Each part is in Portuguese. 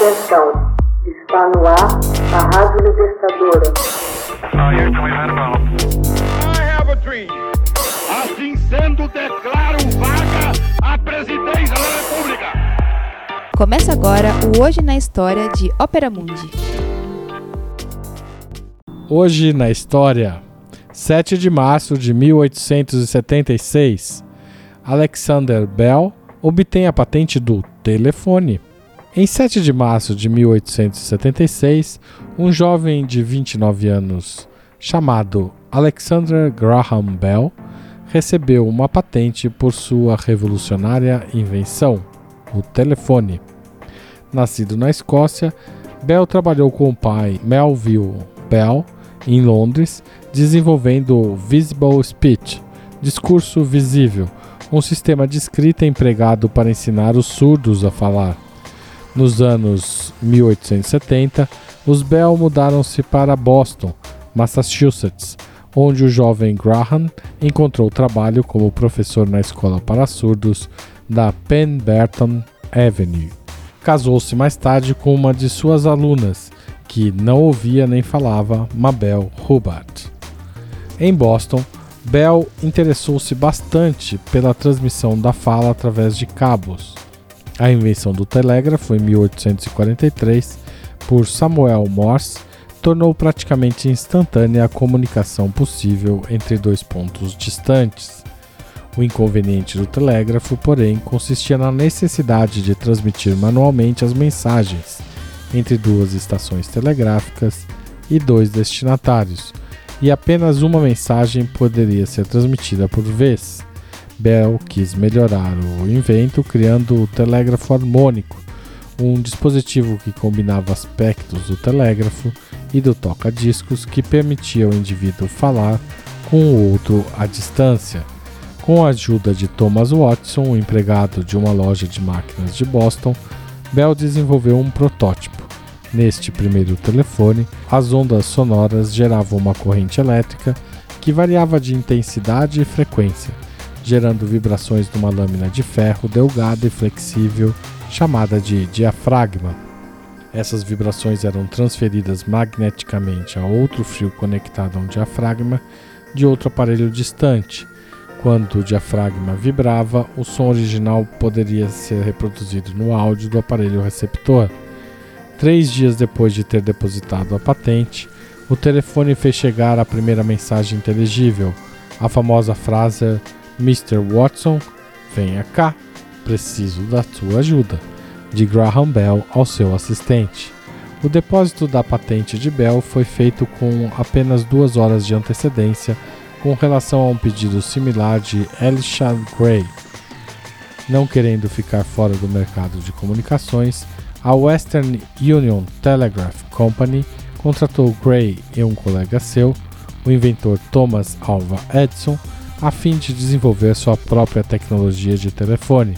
Atenção, está no ar a Rádio Libertadora. Assim sendo, declaro vaga a presidência da República. Começa agora o Hoje na História de Ópera Mundi. Hoje na História, 7 de março de 1876, Alexander Bell obtém a patente do telefone. Em 7 de março de 1876, um jovem de 29 anos chamado Alexander Graham Bell recebeu uma patente por sua revolucionária invenção, o telefone. Nascido na Escócia, Bell trabalhou com o pai Melville Bell em Londres, desenvolvendo o Visible Speech, discurso visível, um sistema de escrita empregado para ensinar os surdos a falar. Nos anos 1870, os Bell mudaram-se para Boston, Massachusetts, onde o jovem Graham encontrou trabalho como professor na escola para surdos da Penberton Avenue. Casou-se mais tarde com uma de suas alunas, que não ouvia nem falava, Mabel Hubbard. Em Boston, Bell interessou-se bastante pela transmissão da fala através de cabos. A invenção do telégrafo em 1843 por Samuel Morse tornou praticamente instantânea a comunicação possível entre dois pontos distantes. O inconveniente do telégrafo, porém, consistia na necessidade de transmitir manualmente as mensagens entre duas estações telegráficas e dois destinatários, e apenas uma mensagem poderia ser transmitida por vez. Bell quis melhorar o invento criando o telégrafo harmônico, um dispositivo que combinava aspectos do telégrafo e do toca-discos que permitia ao indivíduo falar com o outro à distância. Com a ajuda de Thomas Watson, um empregado de uma loja de máquinas de Boston, Bell desenvolveu um protótipo. Neste primeiro telefone, as ondas sonoras geravam uma corrente elétrica que variava de intensidade e frequência, gerando vibrações numa lâmina de ferro delgada e flexível chamada de diafragma. Essas vibrações eram transferidas magneticamente a outro fio conectado a um diafragma de outro aparelho distante. Quando o diafragma vibrava, o som original poderia ser reproduzido no áudio do aparelho receptor. Três dias depois de ter depositado a patente, o telefone fez chegar a primeira mensagem inteligível, a famosa frase Mr. Watson, venha cá, preciso da sua ajuda, de Graham Bell ao seu assistente. O depósito da patente de Bell foi feito com apenas duas horas de antecedência com relação a um pedido similar de Elisha Gray. Não querendo ficar fora do mercado de comunicações, a Western Union Telegraph Company contratou Gray e um colega seu, o inventor Thomas Alva Edison, a fim de desenvolver sua própria tecnologia de telefone.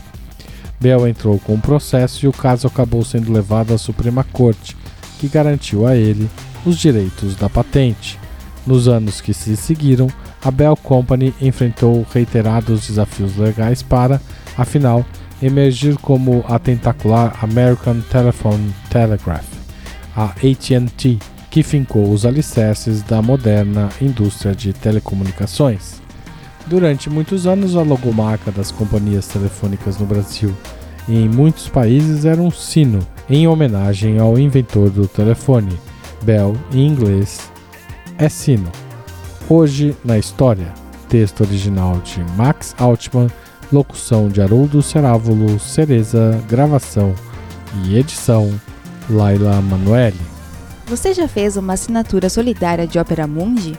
Bell entrou com o processo e o caso acabou sendo levado à Suprema Corte, que garantiu a ele os direitos da patente. Nos anos que se seguiram, a Bell Company enfrentou reiterados desafios legais para, afinal, emergir como a tentacular American Telephone Telegraph, a AT&T, que fincou os alicerces da moderna indústria de telecomunicações. Durante muitos anos, a logomarca das companhias telefônicas no Brasil e em muitos países era um sino, em homenagem ao inventor do telefone. Bell, em inglês, é sino. Hoje na história, texto original de Max Altman Locução de Haroldo Cerávulo, Cereza, gravação e edição Laila Manoeli. Você já fez uma assinatura solidária de Opera Mundi?